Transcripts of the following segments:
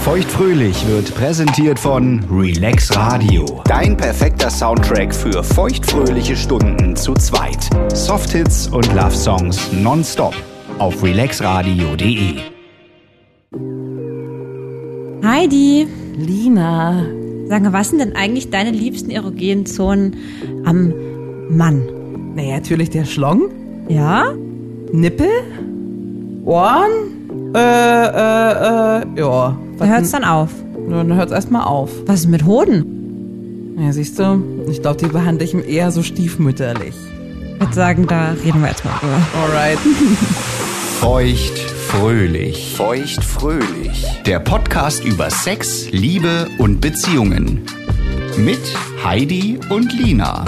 Feuchtfröhlich wird präsentiert von Relax Radio. Dein perfekter Soundtrack für feuchtfröhliche Stunden zu zweit. Softhits und Love Songs nonstop auf relaxradio.de. Heidi, Lina. sag mal, was sind denn eigentlich deine liebsten erogenen Zonen am Mann? Naja, natürlich der Schlong, Ja? Nippel, Ohren, äh, äh, äh, ja. Da hört's dann auf. Dann hört's erstmal auf. Was ist mit Hoden? Ja, siehst du, ich glaube, die behandle ich eher so stiefmütterlich. Ich würde sagen, da reden wir jetzt mal drüber. Alright. Feuchtfröhlich. Feuchtfröhlich. Der Podcast über Sex, Liebe und Beziehungen. Mit Heidi und Lina.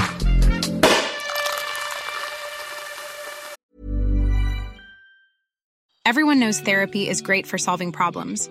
Everyone knows therapy is great for solving problems,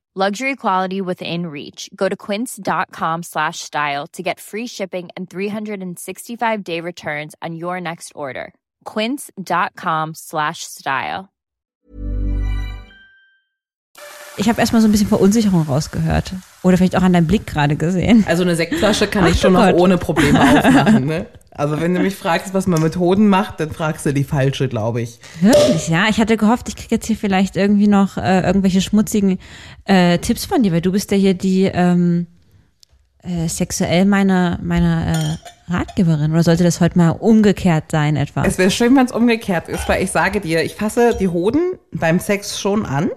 Luxury quality within reach. Go to quince.com slash style to get free shipping and 365 day returns on your next order. Quince.com slash style. Ich habe erstmal so ein bisschen Verunsicherung rausgehört. Oder vielleicht auch an deinem Blick gerade gesehen. Also eine Sektflasche kann Ach ich schon du noch ohne Probleme aufmachen, ne? Also wenn du mich fragst, was man mit Hoden macht, dann fragst du die falsche, glaube ich. Wirklich, ja. Ich hatte gehofft, ich kriege jetzt hier vielleicht irgendwie noch äh, irgendwelche schmutzigen äh, Tipps von dir, weil du bist ja hier die ähm, äh, sexuell meine, meine äh, Ratgeberin. Oder sollte das heute mal umgekehrt sein etwa? Es wäre schön, wenn es umgekehrt ist, weil ich sage dir, ich fasse die Hoden beim Sex schon an,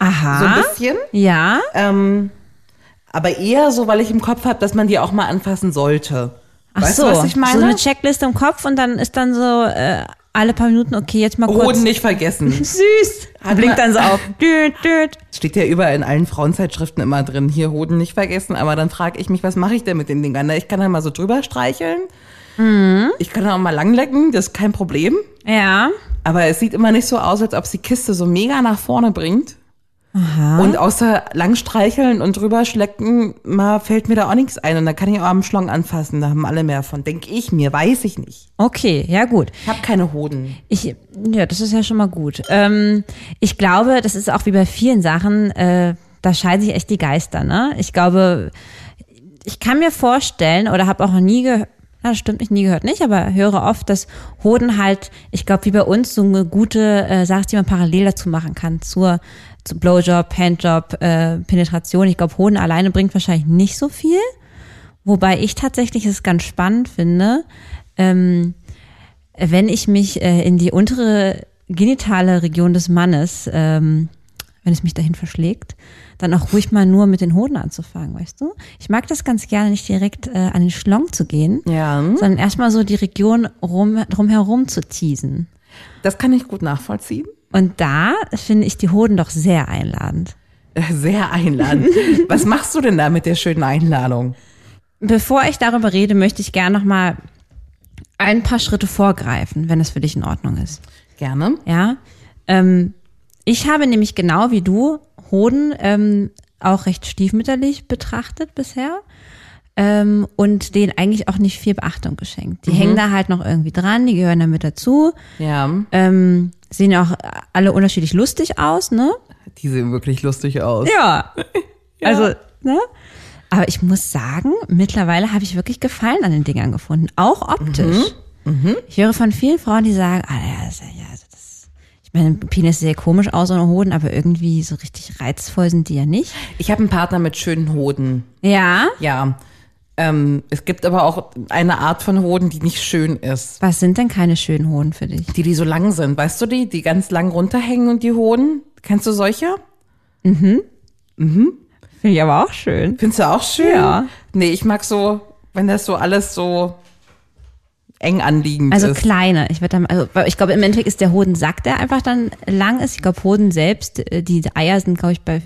Aha. so ein bisschen. Ja. Ähm, aber eher so, weil ich im Kopf habe, dass man die auch mal anfassen sollte. Ach weißt so. du, was ich meine? So eine Checkliste im Kopf und dann ist dann so äh, alle paar Minuten, okay, jetzt mal kurz. Hoden nicht vergessen. Süß. Hat Blinkt dann so auf. Düt, düt. Steht ja überall in allen Frauenzeitschriften immer drin, hier Hoden nicht vergessen. Aber dann frage ich mich, was mache ich denn mit den Dingern? Ich kann dann mal so drüber streicheln. Mhm. Ich kann auch mal langlecken, das ist kein Problem. Ja. Aber es sieht immer nicht so aus, als ob es die Kiste so mega nach vorne bringt. Und außer langstreicheln und drüber schlecken, mal fällt mir da auch nichts ein. Und dann kann ich auch am Schlong anfassen. Da haben alle mehr von. Denke ich mir, weiß ich nicht. Okay, ja gut. Ich habe keine Hoden. Ich, ja, das ist ja schon mal gut. Ähm, ich glaube, das ist auch wie bei vielen Sachen, äh, da scheiden sich echt die Geister, ne? Ich glaube, ich kann mir vorstellen, oder habe auch noch nie gehört, das stimmt nicht, nie gehört nicht, aber höre oft, dass Hoden halt, ich glaube, wie bei uns, so eine gute äh, Sache, die man parallel dazu machen kann, zur, zu Blowjob, Handjob, äh, Penetration. Ich glaube, Hoden alleine bringt wahrscheinlich nicht so viel. Wobei ich tatsächlich es ganz spannend finde, ähm, wenn ich mich äh, in die untere genitale Region des Mannes, ähm, wenn es mich dahin verschlägt, dann auch ruhig mal nur mit den Hoden anzufangen, weißt du? Ich mag das ganz gerne, nicht direkt äh, an den Schlong zu gehen, Ja, sondern erstmal so die Region rum, drumherum zu teasen. das kann ich gut nachvollziehen. Und da finde ich die Hoden doch sehr einladend. Sehr einladend. Was machst du denn da mit der schönen Einladung? Bevor ich darüber rede, möchte ich gerne noch mal ein paar Schritte vorgreifen, wenn es für dich in Ordnung ist. Gerne. Ja, ähm, ich habe nämlich genau wie du Hoden ähm, auch recht stiefmütterlich betrachtet bisher. Ähm, und denen eigentlich auch nicht viel Beachtung geschenkt. Die Mhm. hängen da halt noch irgendwie dran, die gehören damit dazu, Ja, ähm, sehen auch alle unterschiedlich lustig aus, ne? die sehen wirklich lustig aus. Ja. Also, ne? Aber ich muss sagen, mittlerweile habe ich wirklich Gefallen an den Dingern gefunden, auch optisch. Ich höre von vielen Frauen, die sagen, ah ja, das, ja das, ich meine, Penis sieht sehr komisch aus ohne Hoden, aber irgendwie so richtig reizvoll sind die ja nicht. Ich habe einen Partner mit schönen Hoden. Ja. Ja. Ähm, es gibt aber auch eine Art von Hoden, die nicht schön ist. Was sind denn keine schönen Hoden für dich? Die, die so lang sind. Weißt du die, die ganz lang runterhängen und die Hoden? Kennst du solche? Finde ich aber auch schön. Findest du auch schön? Ja. Nee, ich mag so, wenn das so alles so eng anliegend Also ist. kleine. Ich würde also ich glaube, im Endeffekt ist der Hodensack, der einfach dann lang ist. Ich glaube, Hoden selbst, äh, die Eier sind, glaube ich, bei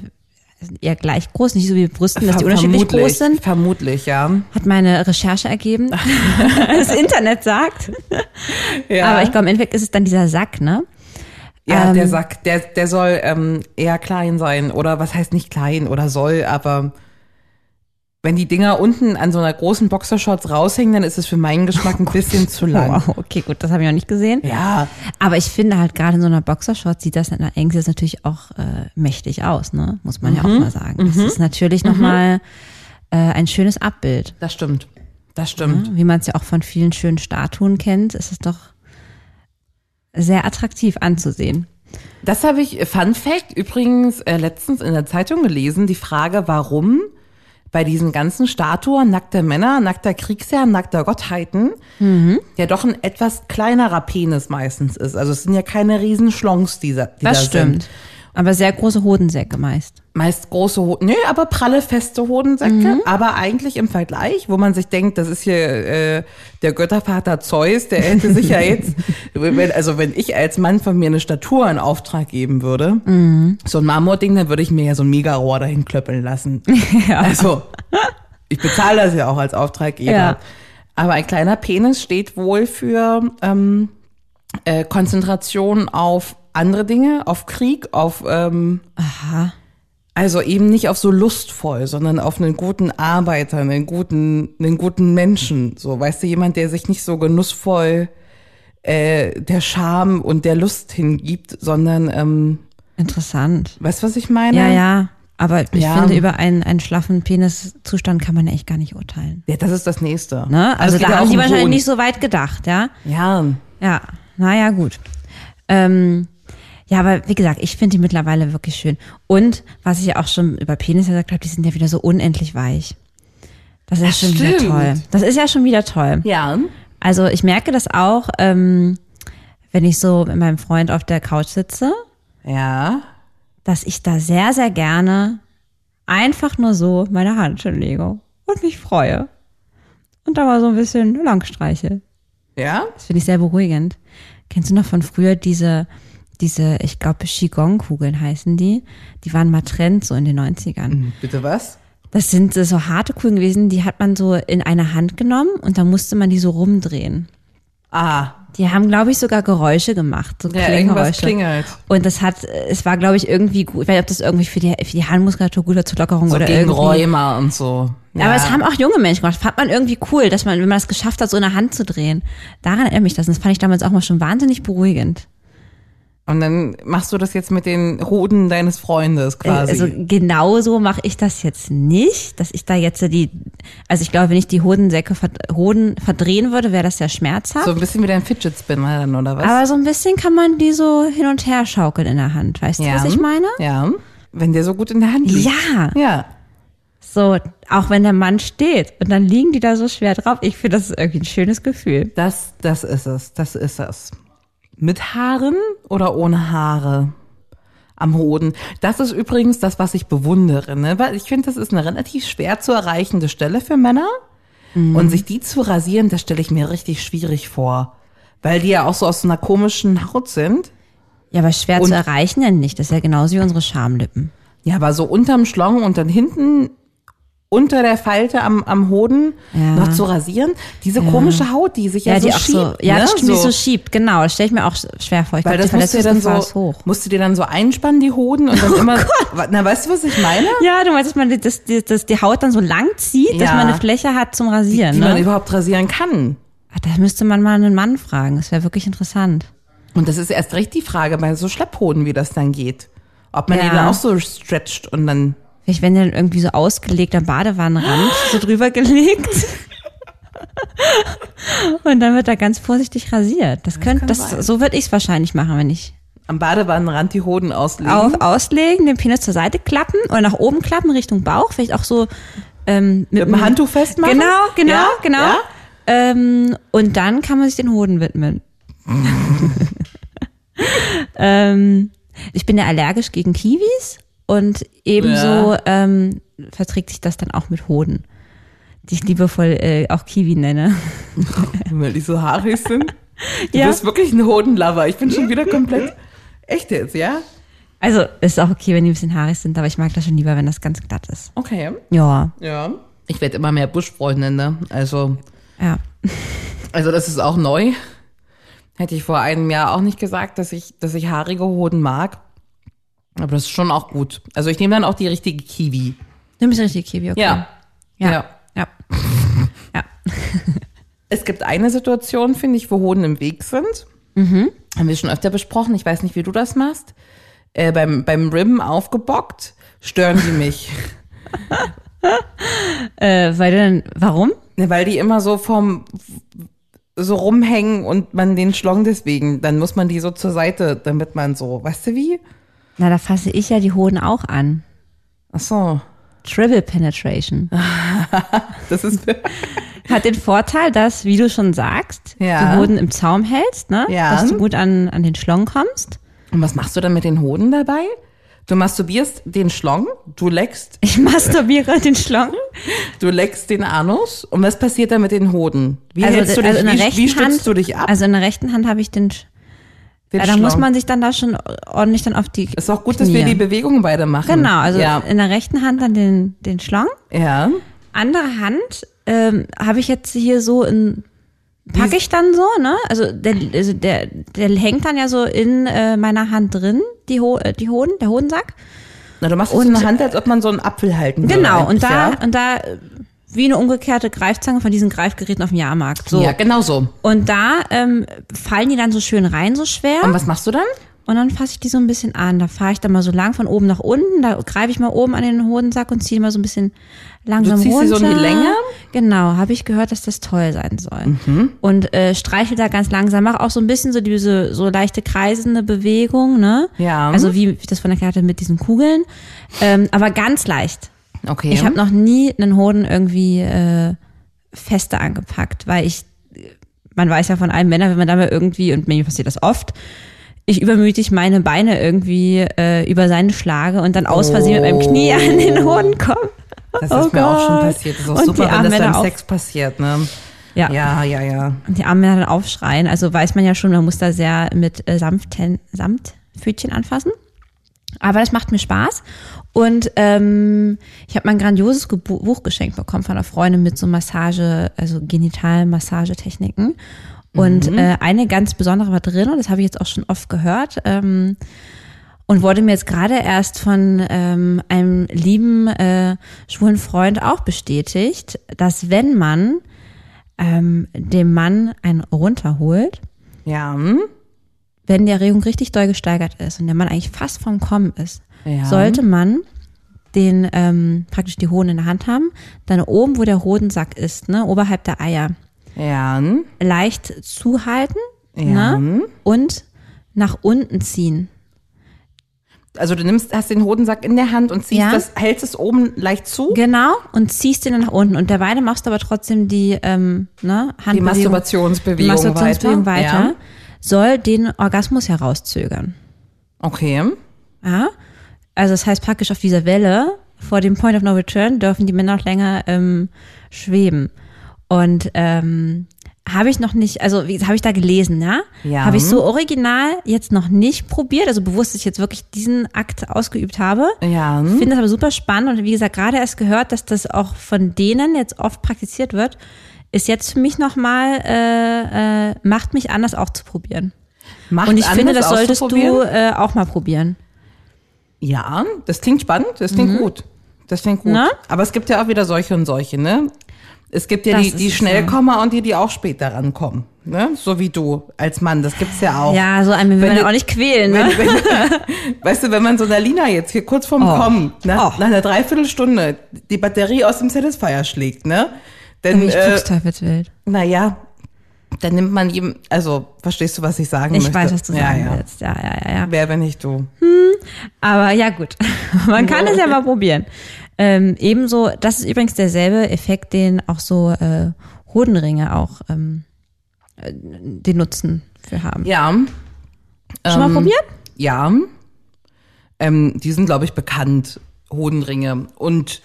sind eher gleich groß, nicht so wie Brüsten, dass die unterschiedlich groß sind. Vermutlich, ja. Hat meine Recherche ergeben. das Internet sagt. ja. Aber ich glaube, im Endeffekt ist es dann dieser Sack, ne? Ja, Ähm, der Sack, der, der soll ähm, eher klein sein. Oder was heißt nicht klein oder soll, aber wenn die Dinger unten an so einer großen Boxershorts raushängen, dann ist es für meinen Geschmack ein bisschen zu lang. Wow, okay, gut, das habe ich noch nicht gesehen. Ja, Aber ich finde halt gerade in so einer Boxershort sieht das in der Engse natürlich auch äh, mächtig aus, ne? Muss man ja auch Mhm. mal sagen. Das ist natürlich nochmal äh, ein schönes Abbild. das stimmt. Das stimmt. Wie man es ja auch von vielen schönen Statuen kennt, ist es doch sehr attraktiv anzusehen. Das habe ich, Fun Fact, übrigens äh, letztens in der Zeitung gelesen, die Frage, warum bei diesen ganzen Statuen nackter Männer, nackter Kriegsherren, nackter Gottheiten, ja doch ein etwas kleinerer Penis meistens ist. Also es sind ja keine riesen Schlongs, die, da- die Das da stimmt. sind. Aber sehr große Hodensäcke meist. Meist große Hoden, nö, aber pralle, feste Hodensäcke. Aber eigentlich im Vergleich, wo man sich denkt, das ist hier äh, der Göttervater Zeus, der hätte sich ja jetzt, also wenn ich als Mann von mir eine Statur in Auftrag geben würde, so ein Marmording, dann würde ich mir ja so ein Megarohr dahin klöppeln lassen. Also, ich bezahle das ja auch als Auftraggeber. Ja. Aber ein kleiner Penis steht wohl für ähm, äh, Konzentration auf andere Dinge, auf Krieg, auf ähm, also eben nicht auf so lustvoll, sondern auf einen guten Arbeiter, einen guten, einen guten Menschen. So, weißt du, jemand, der sich nicht so genussvoll äh, der Scham und der Lust hingibt, sondern, ähm, Interessant. weißt du, was ich meine? Ja, ja. Aber ich Ja. finde, über einen, einen schlaffen Peniszustand kann man ja echt gar nicht urteilen. Ja, das ist das Nächste. Ne? Also geht da haben um wahrscheinlich nicht so weit gedacht, ja? Ja, Ja, naja, gut. Ähm, ja, aber wie gesagt, ich finde die mittlerweile wirklich schön. Und was ich ja auch schon über Penis gesagt habe, die sind ja wieder so unendlich weich. Das ist Das schon wieder stimmt. toll. Das ist ja schon wieder toll. ja. Also ich merke das auch, ähm, wenn ich so mit meinem Freund auf der Couch sitze, Ja. dass ich da sehr, sehr gerne einfach nur so meine Hand hinlege und mich freue. Und da mal so ein bisschen lang streiche. Ja? Das finde ich sehr beruhigend. Kennst du noch von früher diese, diese, ich glaube, Qigong-Kugeln heißen die? Die waren mal Trend so in den 90ern. Bitte was? Das sind äh, so harte Kugeln gewesen, die hat man so in eine Hand genommen und dann musste man die so rumdrehen. Ah, Die haben, glaube ich, sogar Geräusche gemacht, so ja, Klinggeräusche. klingelt. Und das hat, es war, glaube ich, irgendwie gut, ich weiß nicht, ob das irgendwie für die, für die Handmuskulatur gut oder zur Lockerung So oder gegen irgendwie. Rheuma und so. Ja. Aber es haben auch junge Menschen gemacht. Das fand man irgendwie cool, dass man, wenn man es geschafft hat, so eine Hand zu drehen. Daran erinnert mich das. Und das fand ich damals auch mal schon wahnsinnig beruhigend. Und dann machst du das jetzt mit den Hoden deines Freundes quasi. Also genau so mache ich das jetzt nicht, dass ich da jetzt die, also ich glaube, wenn ich die Hodensäcke, Hoden verdrehen würde, wäre das sehr schmerzhaft. so ein bisschen wie dein Fidget Spinner dann, oder was? Aber so ein bisschen kann man die so hin und her schaukeln in der Hand. Weißt du, was ich meine? Ja. Wenn der so gut in der Hand liegt. Ja, Ja. so, auch wenn der Mann steht und dann liegen die da so schwer drauf. Ich finde, das ist irgendwie ein schönes Gefühl. Das, das ist es. Das ist es. Mit Haaren oder ohne Haare? Am Hoden. Das ist übrigens das, was ich bewundere, ne? Weil ich finde, das ist eine relativ schwer zu erreichende Stelle für Männer. Und sich die zu rasieren, das stelle ich mir richtig schwierig vor. Weil die ja auch so aus so einer komischen Haut sind. Ja, aber schwer Und- zu erreichen denn nicht. Das ist ja genauso wie unsere Schamlippen. Ja, aber so unterm Schlong und dann hinten unter der Falte am, am Hoden Ja. noch zu rasieren. Diese komische Haut, die sich ja, Ja, so die schiebt. so, ja, ne? das stimmt, die so schiebt, genau. Das stelle ich mir auch schwer vor. Ich Weil glaub, das musst du dir dann so, hoch. musst du dir dann so einspannen, die Hoden, und dann immer, na, weißt du, was ich meine? Ja, du meinst, dass man die, dass, die, dass die Haut dann so lang zieht, dass Ja. man eine Fläche hat zum Rasieren. Die man ne? überhaupt rasieren kann. Ach, da müsste man mal einen Mann fragen. Das wäre wirklich interessant. Und das ist erst recht die Frage bei so Schlepphoden, wie das dann geht. Ob man Ja. die dann auch so stretcht und dann, Vielleicht werden die dann irgendwie so ausgelegt am Badewannenrand, so drüber gelegt. Und dann wird da ganz vorsichtig rasiert. Das könnte, kann das, sein. so würde ich es wahrscheinlich machen, wenn ich am Badewannenrand die Hoden auslegen. auf, auslegen, den Penis zur Seite klappen oder nach oben klappen Richtung Bauch, vielleicht auch so ähm, mit dem einem- Handtuch festmachen. Genau, genau, Ja? genau. Ja? Ähm, und dann kann man sich den Hoden widmen. ähm, ich bin ja allergisch gegen Kiwis und ebenso ähm, verträgt sich das dann auch mit Hoden, die ich liebevoll äh, auch Kiwi nenne. Weil die so haarig sind. Du Ja. bist wirklich ein Hodenlover. Ich bin schon wieder komplett echt jetzt, ja? Also ist auch okay, wenn die ein bisschen haarig sind, aber ich mag das schon lieber, wenn das ganz glatt ist. Okay. Ja, Ja. Ich werde immer mehr Buschfreundin, ne? Also, ja. also das ist auch neu. Hätte ich vor einem Jahr auch nicht gesagt, dass ich, dass ich haarige Hoden mag. Aber das ist schon auch gut. Also ich nehme dann auch die richtige Kiwi. Du bist richtig Kiwi, okay. Ja. Ja. Ja. Ja. ja. Es gibt eine Situation, finde ich, wo Hoden im Weg sind. Mhm. Haben wir schon öfter besprochen. Ich weiß nicht, wie du das machst. Äh, beim, beim Ribben aufgebockt, stören die mich. Äh, weil du dann, warum? Ne, Weil die immer so vom so rumhängen und man den Schlong deswegen, dann muss man die so zur Seite, damit man so, weißt du wie? Na, da fasse ich ja die Hoden auch an. Ach so. Triple Penetration. Das ist Hat den Vorteil, dass, wie du schon sagst, Ja. die Hoden im Zaum hältst, ne? Ja. Dass du gut an, an den Schlong kommst. Und was machst du dann mit den Hoden dabei? Du masturbierst den Schlong, du leckst, Ich masturbiere den Schlong. du leckst den Anus und was passiert dann mit den Hoden? Wie hältst du dich, also in der wie, wie stützt Hand, du dich ab? Also in der rechten Hand habe ich den ja, da muss man sich dann da schon ordentlich dann auf die Ist auch gut, dass wir Knie. die Bewegungen beide machen. Genau, also ja, in der rechten Hand dann den, den Schlong. ja. Andere Hand ähm, habe ich jetzt hier so in packe ich dann so, ne? Also der, also der, der hängt dann ja so in äh, meiner Hand drin, die, Ho äh, die Hoden, der Hodensack. Na, du machst es in der Hand, als ob man so einen Apfel halten würde. Genau, und da, ja? und da wie eine umgekehrte Greifzange von diesen Greifgeräten auf dem Jahrmarkt. So. Ja, genau so. Und da ähm, fallen die dann so schön rein, so schwer. Und was machst du dann? Und dann fasse ich die so ein bisschen an. Da fahre ich dann mal so lang von oben nach unten. Da greife ich mal oben an den Hodensack und ziehe mal so ein bisschen langsam Du ziehst sie runter. so in die Länge? Genau, habe ich gehört, dass das toll sein soll. Mhm. Und äh, streichel da ganz langsam. Mach auch so ein bisschen so diese so leichte kreisende Bewegung, ne? Ja. Also wie ich das von der Karte mit diesen Kugeln. Ähm, aber ganz leicht. Okay. Ich habe noch nie einen Hoden irgendwie äh, fester angepackt, weil ich, man weiß ja von allen Männern, wenn man da mal irgendwie, und mir passiert das oft, ich übermütig meine Beine irgendwie äh, über seine schlage und dann aus Versehen mit meinem Knie an den Hoden komme. das Oh ist mir auch schon Gott. passiert. Das ist auch Und die super, wenn das beim. Sex passiert, ne? Ja. Ja, ja, ja. Und die armen Männer dann aufschreien. Also weiß man ja schon, man muss da sehr mit äh, Samtten, Samtpfötchen anfassen. Aber das macht mir Spaß. Und ähm, ich habe mein grandioses Gebu- Buch geschenkt bekommen von einer Freundin mit so Massage, also Genital-Massagetechniken. Und äh, eine ganz besondere war drin, und das habe ich jetzt auch schon oft gehört. Ähm, und wurde mir jetzt gerade erst von ähm, einem lieben äh, schwulen Freund auch bestätigt, dass wenn man ähm, dem Mann einen runterholt, Ja, wenn die Erregung richtig doll gesteigert ist und der Mann eigentlich fast vom Kommen ist, Ja. sollte man den ähm, praktisch die Hoden in der Hand haben, dann oben, wo der Hodensack ist, ne, oberhalb der Eier, ja, leicht zuhalten Ja. ne, und nach unten ziehen. Also du nimmst, hast den Hodensack in der Hand und ziehst Ja. das, hältst es oben leicht zu. Genau, und ziehst den dann nach unten. Und derweil machst du aber trotzdem die ähm, ne, Handbewegung, Die Masturbationsbewegung, die Masturbationsbewegung weiter. weiter, Ja. soll den Orgasmus herauszögern. Okay. Ja? Also das heißt praktisch auf dieser Welle vor dem Point of No Return dürfen die Männer noch länger ähm, schweben. Und ähm, habe ich noch nicht, also habe ich da gelesen, ja? Ja. Habe ich so original jetzt noch nicht probiert, also bewusst, dass ich jetzt wirklich diesen Akt ausgeübt habe. Ja. Finde das aber super spannend und wie gesagt, gerade erst gehört, dass das auch von denen jetzt oft praktiziert wird, ist jetzt für mich nochmal, äh, äh, macht mich an, das auch zu probieren. Macht und ich finde, das solltest du äh, auch mal probieren. Ja, das klingt spannend, das klingt gut. Das klingt gut. Mhm. Na? Aber es gibt ja auch wieder solche und solche, ne? Es gibt ja Das die, die Schnellkommer und die, die auch später rankommen. Ne? So wie du als Mann, das gibt's ja auch. Ja, so einen will Wenn man ja auch nicht quälen, ne? Wenn, wenn, weißt du, wenn man so einer Lina jetzt hier kurz vorm Oh. Kommen, nach, Oh. nach einer Dreiviertelstunde die Batterie aus dem Satisfier schlägt, ne? Dann, Ich äh, naja, dann nimmt man ihm, also, verstehst du, was ich sagen Ich möchte? weiß, was du ja, sagen ja. willst. Ja, ja, ja, ja. Wer, wenn nicht du? Aber ja, gut. Man kann es ja mal probieren. Ähm, ebenso, das ist übrigens derselbe Effekt, den auch so äh, Hodenringe auch ähm, äh, den Nutzen für haben. Ja. Schon mal ähm, probiert? Ja. Ähm, die sind, glaube ich, bekannt, Hodenringe. Und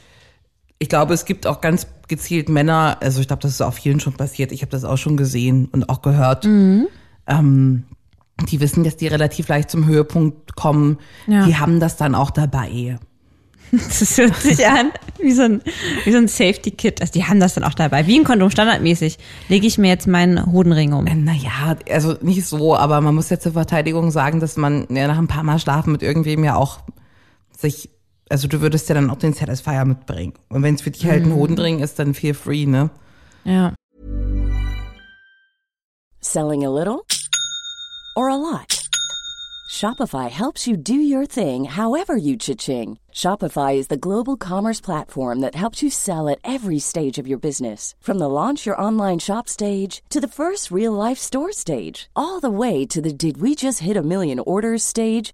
ich glaube, es gibt auch ganz gezielt Männer, also ich glaube, das ist auch vielen schon passiert, ich habe das auch schon gesehen und auch gehört. Mhm. Ähm, die wissen, dass die relativ leicht zum Höhepunkt kommen. Ja. Die haben das dann auch dabei. Das hört sich an wie so ein, wie so ein Safety-Kit. Also die haben das dann auch dabei. Wie ein Kondom, standardmäßig. Lege ich mir jetzt meinen Hodenring um. Äh, Naja, also nicht so, aber man muss ja zur Verteidigung sagen, dass man ja nach ein paar Mal schlafen mit irgendwem ja auch sich, also du würdest ja dann auch den Satisfier mitbringen. Und wenn es für dich halt ein Hodenring ist, dann feel free, ne? Ja. Selling a little or a lot? Shopify helps you do your thing however you cha-ching. Shopify is the global commerce platform that helps you sell at every stage of your business. From the launch your online shop stage to the first real life store stage, all the way to the did we just hit a million orders stage.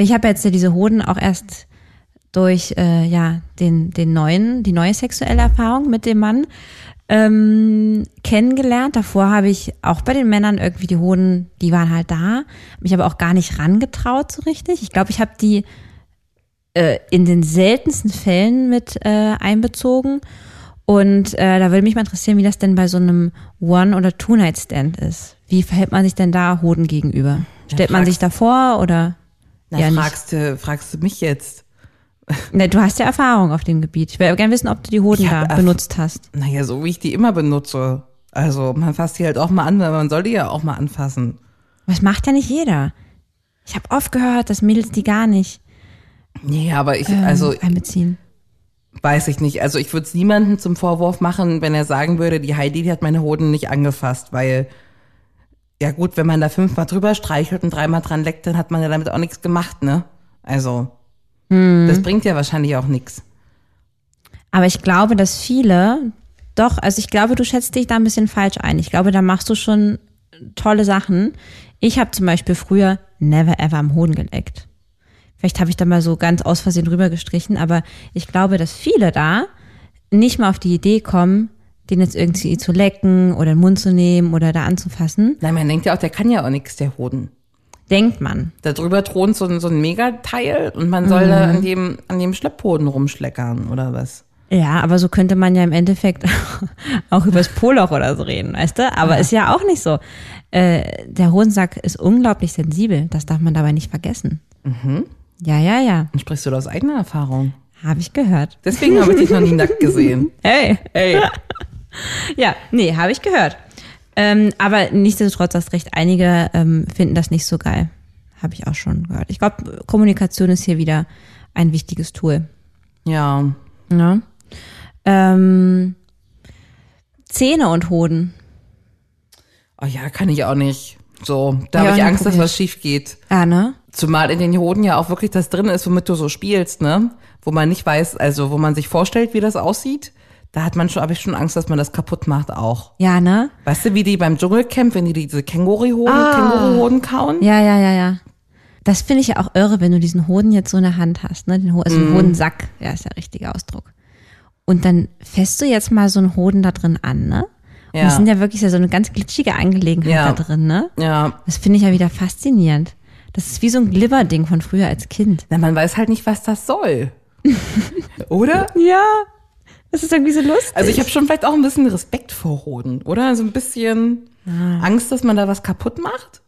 Ich habe jetzt ja diese Hoden auch erst durch äh, ja den den neuen die neue sexuelle Erfahrung mit dem Mann ähm, kennengelernt. Davor habe ich auch bei den Männern irgendwie die Hoden, die waren halt da, mich aber auch gar nicht rangetraut so richtig. Ich glaube, ich habe die äh, in den seltensten Fällen mit äh, einbezogen. Und äh, da würde mich mal interessieren, wie das denn bei so einem One- oder Two-Night-Stand ist. Wie verhält man sich denn da Hoden gegenüber? Stellt man fragst- sich da vor oder? Na, Ja, fragst, du, fragst du mich jetzt? Ne, du hast ja Erfahrung auf dem Gebiet. Ich will gerne wissen, ob du die Hoden da benutzt hast. Naja, so wie ich die immer benutze. Also man fasst die halt auch mal an, weil man soll die ja auch mal anfassen. Was macht ja nicht jeder. Ich habe oft gehört, dass Mädels die gar nicht Nee, aber ich, ähm, also einbeziehen. weiß ich nicht. Also ich würde es niemandem zum Vorwurf machen, wenn er sagen würde, die Heidi die hat meine Hoden nicht angefasst, weil ja gut, wenn man da fünfmal drüber streichelt und dreimal dran leckt, dann hat man ja damit auch nichts gemacht, ne? Also Hm. das bringt ja wahrscheinlich auch nichts. Aber ich glaube, dass viele, doch, also ich glaube, du schätzt dich da ein bisschen falsch ein. Ich glaube, da machst du schon tolle Sachen. Ich habe zum Beispiel früher never ever am Hoden geleckt. Vielleicht habe ich da mal so ganz aus Versehen drüber gestrichen, aber ich glaube, dass viele da nicht mal auf die Idee kommen, den jetzt irgendwie zu lecken oder in den Mund zu nehmen oder da anzufassen. Nein, man denkt ja auch, der kann ja auch nichts, der Hoden. Denkt man. Da drüber thront so ein, so ein Megateil und man soll Mhm. da an dem, an dem Schlepphoden rumschleckern oder was? Ja, aber so könnte man ja im Endeffekt auch übers Poloch oder so reden, weißt du? Aber ist ja auch nicht so. Äh, der Hodensack ist unglaublich sensibel. Das darf man dabei nicht vergessen. Ja, ja, ja. Dann sprichst du da aus eigener Erfahrung. Habe ich gehört. Deswegen habe ich dich noch nie nackt gesehen. Hey. Ey. Ja, nee, habe ich gehört. Ähm, aber nichtsdestotrotz hast recht, einige ähm, finden das nicht so geil. habe ich auch schon gehört. Ich glaube, Kommunikation ist hier wieder ein wichtiges Tool. Ja. Ne? Ähm, Zähne und Hoden. Oh ja, kann ich auch nicht. So, da Ja, habe ich Angst, dass was schief geht. Ja, ne? Zumal in den Hoden ja auch wirklich das drin ist, womit du so spielst, ne? Wo man nicht weiß, also wo man sich vorstellt, wie das aussieht. Da hat man schon, habe ich schon Angst, dass man das kaputt macht auch. Ja, ne? Weißt du, wie die beim Dschungelcamp, wenn die diese Känguru-Hoden, Ah. Känguru-Hoden kauen? Ja, ja, ja, ja. Das finde ich ja auch irre, wenn du diesen Hoden jetzt so in der Hand hast, ne? Den Ho also einen Hodensack, ja, ist der richtige Ausdruck. Und dann fässt du jetzt mal so einen Hoden da drin an, ne? Und Ja. das sind ja wirklich so eine ganz glitschige Angelegenheit Ja. da drin, ne? Ja. Das finde ich ja wieder faszinierend. Das ist wie so ein Glibber-Ding von früher als Kind. Na, man weiß halt nicht, was das soll. Oder? Ja. Das ist irgendwie so lustig. Also ich habe schon vielleicht auch ein bisschen Respekt vor Hoden, oder? Also ein bisschen Angst, dass man da was kaputt macht.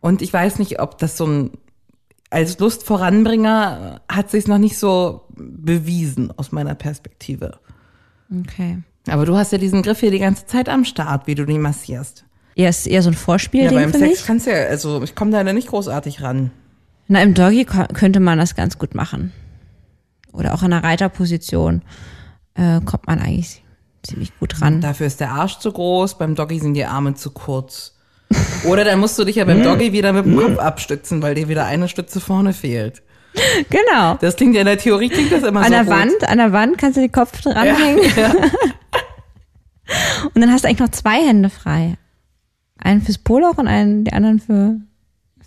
Und ich weiß nicht, ob das so ein als Lustvoranbringer hat sich noch nicht so bewiesen aus meiner Perspektive. Okay. Aber du hast ja diesen Griff hier die ganze Zeit am Start, wie du die massierst. Ja, ist eher so ein Vorspielding ja, beim Sex mich. kannst du ja, also ich komme da nicht großartig ran. Na, im Doggy könnte man das ganz gut machen. Oder auch in einer Reiterposition äh, kommt man eigentlich ziemlich gut ran. Dafür ist der Arsch zu groß, beim Doggy sind die Arme zu kurz. Oder dann musst du dich ja beim Doggy wieder mit dem Kopf abstützen, weil dir wieder eine Stütze vorne fehlt. Genau. Das klingt ja in der Theorie klingt das immer An so der gut. Wand, an der Wand kannst du den Kopf dranhängen. Und dann hast du eigentlich noch zwei Hände frei. Einen fürs Poloch und einen, die anderen für,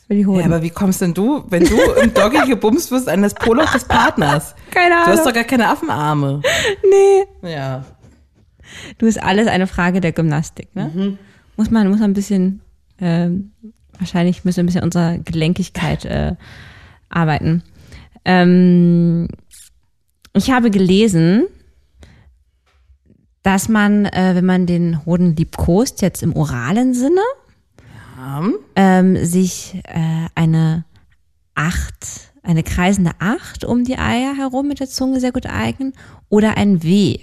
für die Hoden. Ja, aber wie kommst denn du, wenn du im Doggy gebumst wirst, an das Poloch des Partners? Keine Du Ahnung. hast doch gar keine Affenarme. nee. Ja. Du ist alles eine Frage der Gymnastik, ne? Mhm. Muss man, muss man ein bisschen, ähm, wahrscheinlich müssen wir ein bisschen unserer Gelenkigkeit äh, arbeiten. Ähm, ich habe gelesen, dass man, äh, wenn man den Hoden liebkost, jetzt im oralen Sinne, ähm, sich äh, eine Acht, eine kreisende Acht um die Eier herum mit der Zunge sehr gut eignen oder ein W.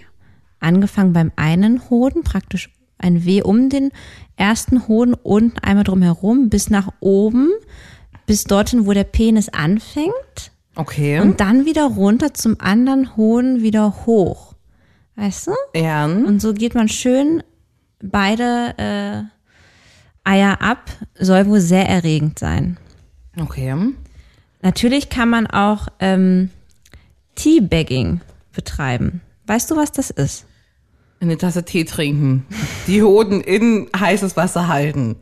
Angefangen beim einen Hoden, praktisch ein W um den ersten Hoden und einmal drum herum bis nach oben, bis dorthin, wo der Penis anfängt Okay. und dann wieder runter zum anderen Hoden wieder hoch. Weißt du? ja. Und so geht man schön beide äh, Eier ab. Soll wohl sehr erregend sein. Okay. Natürlich kann man auch ähm, Teabagging betreiben. Weißt du, was das ist? Eine Tasse Tee trinken. Die Hoden in heißes Wasser halten.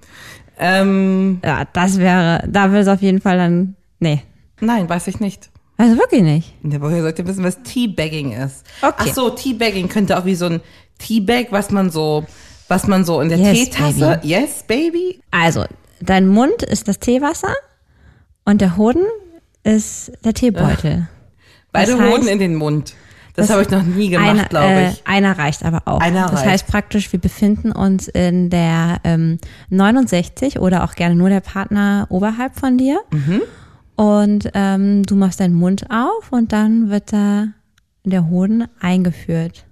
Ähm, Ja, das wäre, da wäre es auf jeden Fall dann, nee. nein, weiß ich nicht. Also wirklich nicht. Ja, Aber ihr solltet wissen, was Teabagging ist. Okay. Ach so, Teabagging könnte auch wie so ein Teabag, was man so, was man so in der Yes, Teetasse. baby. Yes, baby. Also, dein Mund ist das Teewasser und der Hoden ist der Teebeutel. Beide Das heißt- Hoden in den Mund. Das, Das- habe ich noch nie gemacht, glaube äh, ich. einer reicht aber auch. Einer das reicht. heißt praktisch, wir befinden uns in der ähm, 69 oder auch gerne nur der Partner oberhalb von dir. Mhm. Und ähm, du machst deinen Mund auf und dann wird da der Hoden eingeführt.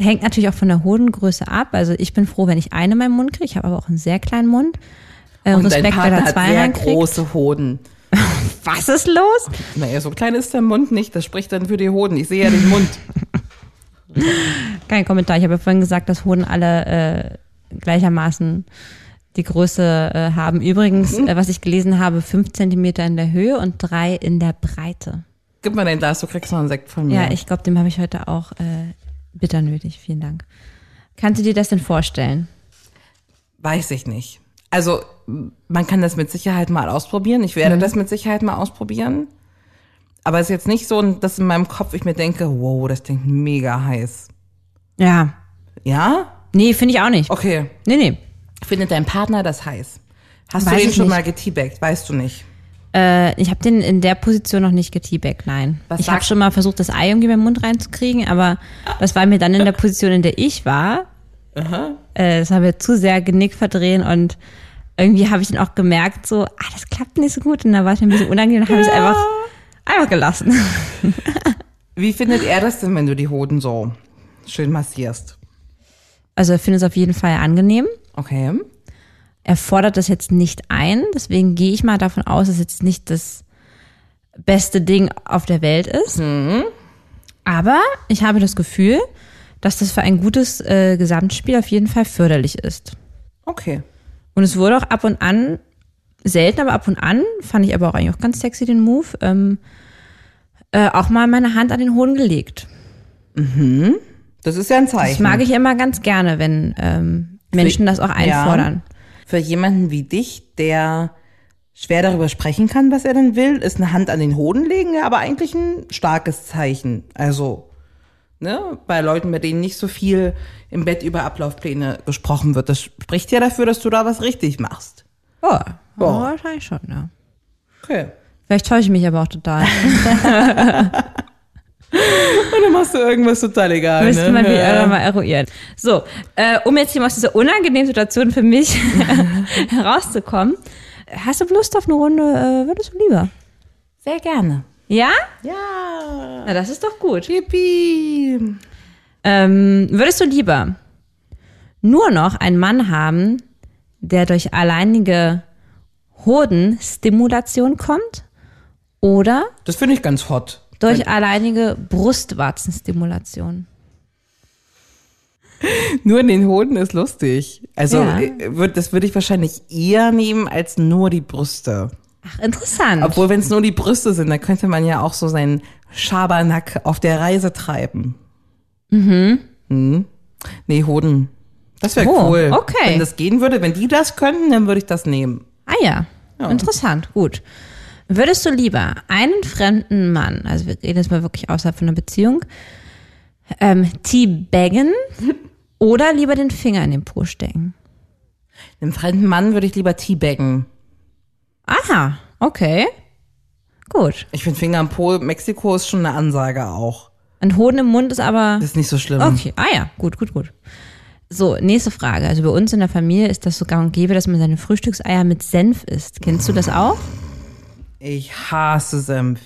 Hängt natürlich auch von der Hodengröße ab. Also ich bin froh, wenn ich eine in meinen Mund kriege. Ich habe aber auch einen sehr kleinen Mund. Äh, Und dein Respekt, wer Partner hat sehr große Hoden. Was ist los? Naja, so klein ist der Mund nicht. Das spricht dann für die Hoden. Ich sehe ja den Mund. Kein Kommentar. Ich habe ja vorhin gesagt, dass Hoden alle äh, gleichermaßen die Größe äh, haben. Übrigens, Mhm. äh, was ich gelesen habe, fünf Zentimeter in der Höhe und drei in der Breite. Gib mal dein Glas, du kriegst noch einen Sekt von mir. Ja, ich glaube, dem habe ich heute auch äh, bitter nötig. Vielen Dank. Kannst du dir das denn vorstellen? Weiß ich nicht. Also, man kann das mit Sicherheit mal ausprobieren. Ich werde Mhm. das mit Sicherheit mal ausprobieren. Aber es ist jetzt nicht so, dass in meinem Kopf ich mir denke, wow, das klingt mega heiß. Ja. Ja? Nee, finde ich auch nicht. Okay. Nee, nee. Findet dein Partner das heiß? Hast Weiß du ich schon nicht. mal geteabagt? Weißt du nicht. Äh, ich habe den in der Position noch nicht geteabagt, nein. Was ich habe schon mal versucht, das Ei irgendwie in meinen Mund reinzukriegen, aber das war mir dann in der Position, in der ich war. Äh, das habe mir zu sehr Genick verdrehen und irgendwie habe ich dann auch gemerkt, so, ah, das klappt nicht so gut. Und da war es mir ein bisschen unangenehm, dann habe ich es einfach, einfach gelassen. Wie findet er das denn, wenn du die Hoden so schön massierst? Also ich finde es auf jeden Fall angenehm. Okay. Er fordert das jetzt nicht ein. Deswegen gehe ich mal davon aus, dass es jetzt nicht das beste Ding auf der Welt ist. Aber ich habe das Gefühl, dass das für ein gutes äh, Gesamtspiel auf jeden Fall förderlich ist. Okay. Und es wurde auch ab und an, selten, aber ab und an, fand ich aber auch eigentlich auch ganz sexy den Move, ähm, äh, auch mal meine Hand an den Hoden gelegt. Das ist ja ein Zeichen. Das mag ich immer ganz gerne, wenn ähm, Menschen das auch einfordern. Für jemanden wie dich, der schwer darüber sprechen kann, was er denn will, ist eine Hand an den Hoden legen, ja, aber eigentlich ein starkes Zeichen. Also, ne, bei Leuten, bei denen nicht so viel im Bett über Ablaufpläne gesprochen wird, das spricht ja dafür, dass du da was richtig machst. Ja, Ja. ja. wahrscheinlich schon, ja. Okay. Vielleicht täusche ich mich aber auch total. Dann machst du irgendwas total egal. Müsste ne? man wie Ja. mal eruieren. So, äh, um jetzt hier mal aus dieser unangenehmen Situation für mich herauszukommen, hast du Lust auf eine Runde, äh, würdest du lieber? Sehr gerne. Ja? Ja. Na, das ist doch gut. Yippie. Ähm, würdest du lieber nur noch einen Mann haben, der durch alleinige Hodenstimulation kommt oder Das finde ich ganz hot. Durch alleinige Brustwarzenstimulation? Nur in den Hoden ist lustig. Also, Ja. äh, das würde ich wahrscheinlich eher nehmen als nur die Brüste. Ach, interessant. Obwohl, wenn es nur die Brüste sind, dann könnte man ja auch so seinen Schabernack auf der Reise treiben. Mhm. Nee, Hoden. Das wäre Oh, cool. okay. Wenn das gehen würde, wenn die das können, dann würde ich das nehmen. Ah ja, interessant, gut. Würdest du lieber einen fremden Mann, also wir reden jetzt mal wirklich außerhalb von einer Beziehung, ähm, teabaggen oder lieber den Finger in den Po stecken? Einem fremden Mann würde ich lieber teabaggen. Aha, okay. Gut. Ich finde Finger am Po, Mexiko ist schon eine Ansage auch. Ein Hoden im Mund ist aber. Das ist nicht so schlimm. Okay, ah ja, gut, gut, gut. So, nächste Frage. Also bei uns in der Familie ist das so gang und gäbe, dass man seine Frühstückseier mit Senf isst. Kennst du das auch? Ich hasse Senf.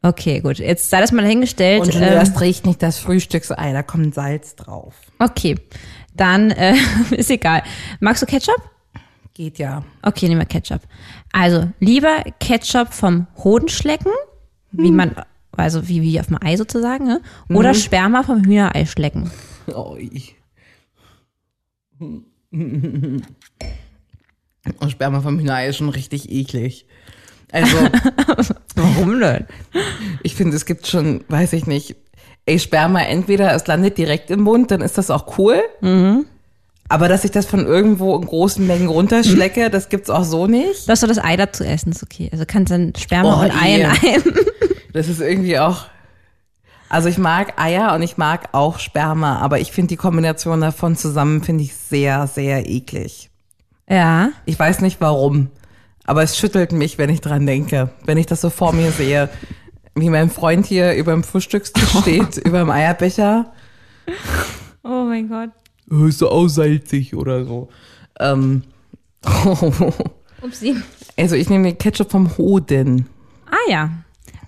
Okay, gut. Jetzt sei das mal dahingestellt. Und schon ähm, erst riecht nicht das Frühstücksei, da kommt Salz drauf. okay, dann äh, ist egal. Magst du Ketchup? Geht ja. Okay, nehmen wir Ketchup. Also, lieber Ketchup vom Hodenschlecken, wie man, also wie, wie auf dem Ei sozusagen, ne? oder Sperma vom Hühnerei schlecken. Ui. Und Sperma vom Hühnerei ist schon richtig eklig. Also, Warum denn? ich finde, es gibt schon, weiß ich nicht, ey, Sperma entweder es landet direkt im Mund, dann ist das auch cool. Aber dass ich das von irgendwo in großen Mengen runterschlecke, das gibt's auch so nicht. Lass doch das Ei dazu essen, ist okay. Also kannst dann Sperma Oh, und Ei in einem. Das ist irgendwie auch. Also ich mag Eier und ich mag auch Sperma, aber ich finde die Kombination davon zusammen finde ich sehr, sehr eklig. Ja. Ich weiß nicht warum, aber es schüttelt mich, wenn ich dran denke. Wenn ich das so vor mir sehe, wie mein Freund hier über dem Frühstückstisch steht, über dem Eierbecher. Oh mein Gott. Ist so aussalzig oder so. Ähm, Upsi. also ich nehme den Ketchup vom Hoden. Ah ja.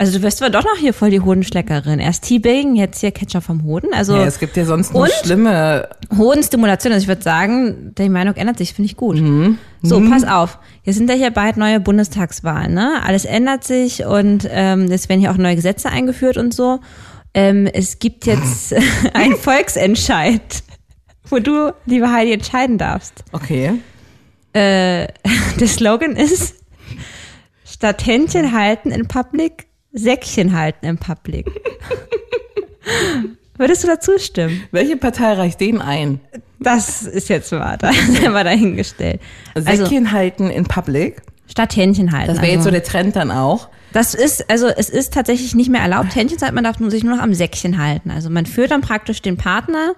Also du wirst zwar doch noch hier voll die Hodenschleckerin. Erst Teabagging, jetzt hier Ketchup vom Hoden. Also Ja, es gibt ja sonst nur schlimme. Hodenstimulation. Also ich würde sagen, die Meinung ändert sich, finde ich gut. Mhm. So, pass auf. Jetzt sind ja hier bald neue Bundestagswahlen, ne? Alles ändert sich und ähm, es werden hier auch neue Gesetze eingeführt und so. Ähm, es gibt jetzt einen Volksentscheid, wo du, liebe Heidi, entscheiden darfst. Okay. Der Slogan ist, statt Händchen halten in Public, Säckchen halten im Public. Würdest du dazu stimmen? Welche Partei reicht den ein? Das ist jetzt mal, da mal dahingestellt. Also, Säckchen halten in Public. statt Händchen halten. Das wäre jetzt also, so der Trend dann auch. das ist, also es ist tatsächlich nicht mehr erlaubt, Händchen zu halten, man darf sich nur noch am Säckchen halten. Also man führt dann praktisch den Partner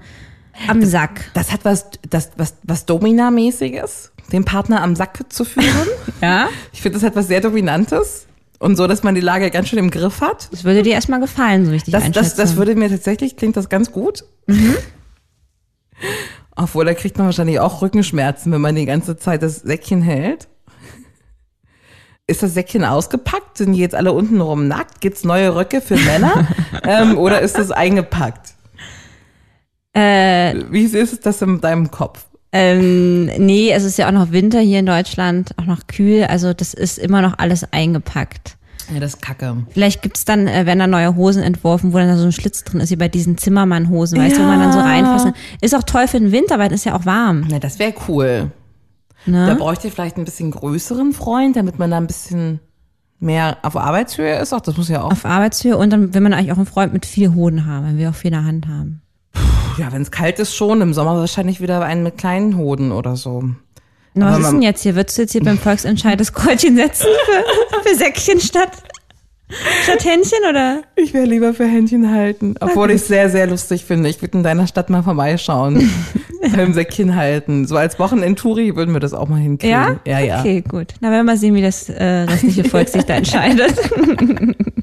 am Sack. Das hat was, das, was, was Domina-mäßiges, den Partner am Sack zu führen. Ja? Ich finde, das hat was sehr Dominantes. Und so, dass man die Lage ganz schön im Griff hat. Das würde dir erstmal gefallen, so richtig Das, das, das würde mir tatsächlich, klingt das ganz gut. Obwohl, da kriegt man wahrscheinlich auch Rückenschmerzen, wenn man die ganze Zeit das Säckchen hält. Ist das Säckchen ausgepackt? Sind die jetzt alle untenrum nackt? Gibt's neue Röcke für Männer? ähm, oder ist das eingepackt? äh, Wie ist das in deinem Kopf? Ähm, nee, es ist ja auch noch Winter hier in Deutschland, auch noch kühl. Also das ist immer noch alles eingepackt. Ja, das ist kacke. Vielleicht gibt's dann, äh, wenn da neue Hosen entworfen, wo dann da so ein Schlitz drin ist, wie bei diesen Zimmermann-Hosen, weißt du, wo man dann so reinfassen. Ist auch toll für den Winter, weil es ist ja auch warm. Ja, das wäre cool. Ne? Da bräuchte ihr vielleicht ein bisschen größeren Freund, damit man da ein bisschen mehr auf Arbeitshöhe ist. Ach, das muss ja auch. Auf Arbeitshöhe und dann will man eigentlich auch einen Freund mit viel Hoden haben, wenn wir auch viel in der Hand haben. Ja, wenn es kalt ist schon. Im Sommer wahrscheinlich wieder einen mit kleinen Hoden oder so. Na, was ist denn jetzt hier? Würdest du jetzt hier beim Volksentscheid das Kreuzchen setzen für, für Säckchen statt, statt Händchen oder? Ich wäre lieber für Händchen halten. Obwohl ich es sehr, sehr lustig finde. Ich würde in deiner Stadt mal vorbeischauen. Beim Säckchen halten. So als Wochenendtouri würden wir das auch mal hinkriegen. Ja? Ja, ja. Okay, gut. Na, werden wir mal sehen, wie das äh, restliche Volk sich da entscheidet.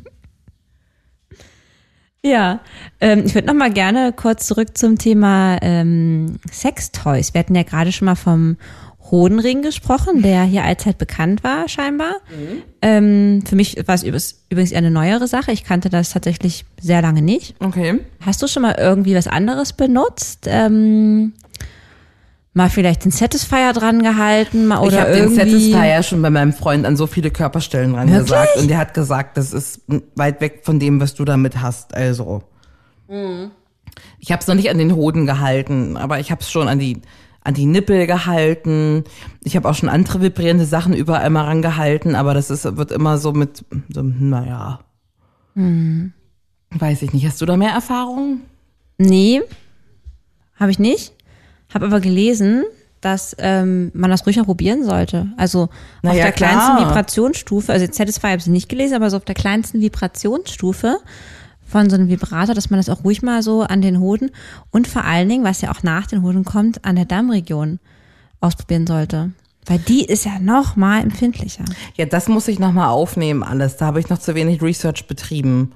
ja, ähm, ich würde noch mal gerne kurz zurück zum Thema ähm, Sextoys. Wir hatten ja gerade schon mal vom Hodenring gesprochen, der hier allzeit bekannt war, scheinbar. Ähm, für mich war es übrigens übrigens eher eine neuere Sache. Ich kannte das tatsächlich sehr lange nicht. Okay. Hast du schon mal irgendwie was anderes benutzt? Ähm, mal vielleicht den Satisfier dran gehalten mal, ich oder habe den irgendwie. Satisfier schon bei meinem Freund an so viele Körperstellen dran Wirklich? gesagt. Und der hat gesagt, das ist weit weg von dem, was du damit hast. Also. Mhm. Ich habe es noch nicht an den Hoden gehalten, aber ich habe es schon an die an die Nippel gehalten. Ich habe auch schon andere vibrierende Sachen überall mal rangehalten, aber das ist wird immer so mit so, naja. Mhm. Weiß ich nicht. Hast du da mehr Erfahrung? Nee, habe ich nicht. Habe aber gelesen, dass ähm, man das ruhig mal probieren sollte. Also Na auf ja, der kleinsten klar. Vibrationsstufe, also Satisfy habe ich nicht gelesen, aber so auf der kleinsten Vibrationsstufe von so einem Vibrator, dass man das auch ruhig mal so an den Hoden und vor allen Dingen, was ja auch nach den Hoden kommt, an der Darmregion ausprobieren sollte. Weil die ist ja noch mal empfindlicher. Ja, das muss ich nochmal aufnehmen, alles. Da habe ich noch zu wenig Research betrieben.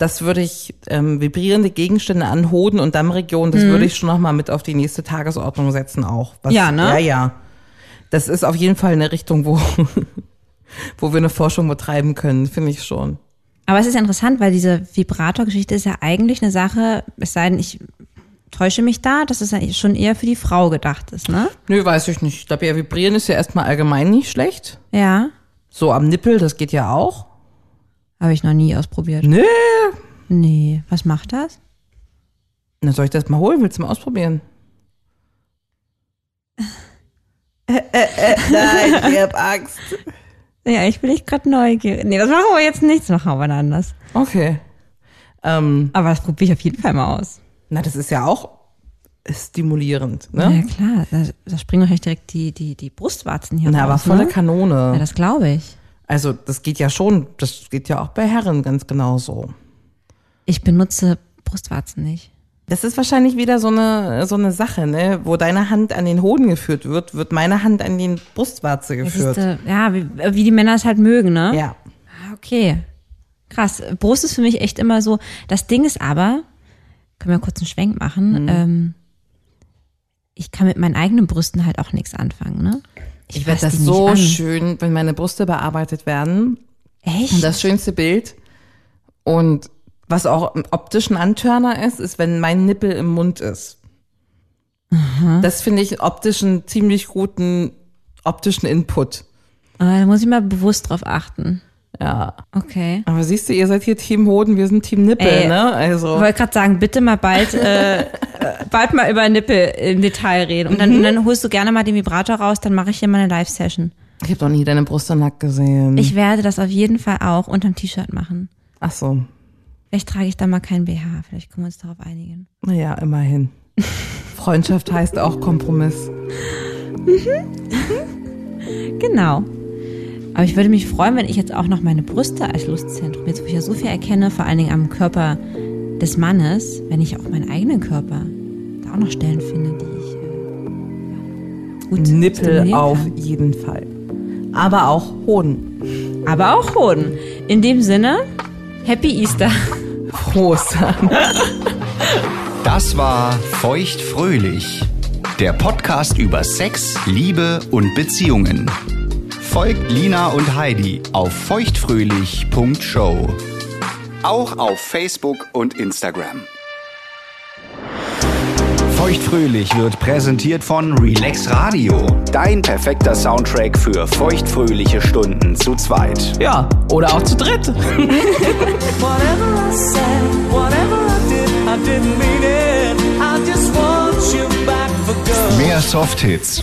Das würde ich, ähm, vibrierende Gegenstände an Hoden und Dammregionen, das würde ich schon nochmal mit auf die nächste Tagesordnung setzen auch. Was, Mhm. Ja, ne? Ja, ja. Das ist auf jeden Fall eine Richtung, wo, wo wir eine Forschung betreiben können, finde ich schon. Aber es ist interessant, weil diese Vibrator-Geschichte ist ja eigentlich eine Sache, es sei denn, ich täusche mich da, dass es ja schon eher für die Frau gedacht ist, ne? Nö, weiß ich nicht. Ich glaube, ja, vibrieren ist ja erstmal allgemein nicht schlecht. Ja, So am Nippel, das geht ja auch. Habe ich noch nie ausprobiert. Nö. Nee, was macht das? Na, soll ich das mal holen? Willst du mal ausprobieren? Nein, ich hab Angst. Ja, ich bin echt gerade neugierig. Nee, das machen wir jetzt nicht, das machen wir wann anders. Okay. Ähm, Aber das probiere ich auf jeden Fall mal aus. na, das ist ja auch stimulierend, Ja, ne? klar, da, da springen wahrscheinlich direkt die, die, die Brustwarzen hier Na, aber raus, volle ne? Kanone. Ja, das glaube ich. Also, das geht ja schon, das geht ja auch bei Herren ganz genauso. Ich benutze Brustwarzen nicht. Das ist wahrscheinlich wieder so eine, so eine Sache, ne? Wo deine Hand an den Hoden geführt wird, wird meine Hand an den Brustwarze geführt. ist, äh, ja, wie, wie die Männer es halt mögen, ne? ja. Ah, Okay. Krass. Brust ist für mich echt immer so. Das Ding ist aber, können wir kurz einen Schwenk machen, Mhm. ähm, ich kann mit meinen eigenen Brüsten halt auch nichts anfangen, ne? Ich werde fass das so an. schön, wenn meine Brüste bearbeitet werden. Echt? Und das schönste Bild. Und was auch im optischen Antörner ist, ist, wenn mein Nippel im Mund ist. Das finde ich optisch einen ziemlich guten optischen Input. Ah, da muss ich mal bewusst drauf achten. Ja. Okay. Aber siehst du, ihr seid hier Team Hoden, wir sind Team Nippel, Ey, ne? Ich Also. wollte gerade sagen, bitte mal bald, äh, äh, bald mal über Nippel im Detail reden. Und Mhm. dann, und dann holst du gerne mal den Vibrator raus, dann mache ich hier mal eine Live-Session. Ich habe noch nie deine Brüste nackt gesehen. Ich werde das auf jeden Fall auch unterm T-Shirt machen. Ach so. Vielleicht trage ich da mal kein BH. Vielleicht können wir uns darauf einigen. Naja, immerhin. Freundschaft heißt auch Kompromiss. Genau. Aber ich würde mich freuen, wenn ich jetzt auch noch meine Brüste als Lustzentrum, jetzt wo ich ja so viel erkenne, vor allen Dingen am Körper des Mannes, wenn ich auch meinen eigenen Körper da auch noch Stellen finde, die ich äh, gut Nippel auf kann. jeden Fall. Aber auch Hoden. Aber auch Hoden. In dem Sinne, Happy Easter. Prost. Das war Feuchtfröhlich, der Podcast über Sex, Liebe und Beziehungen. Folgt Lina und Heidi auf feuchtfröhlich.show. Auch auf Facebook und Instagram. Feuchtfröhlich wird präsentiert von Relax Radio. Dein perfekter Soundtrack für feuchtfröhliche Stunden zu zweit. Ja, oder auch zu dritt. Mehr Softhits.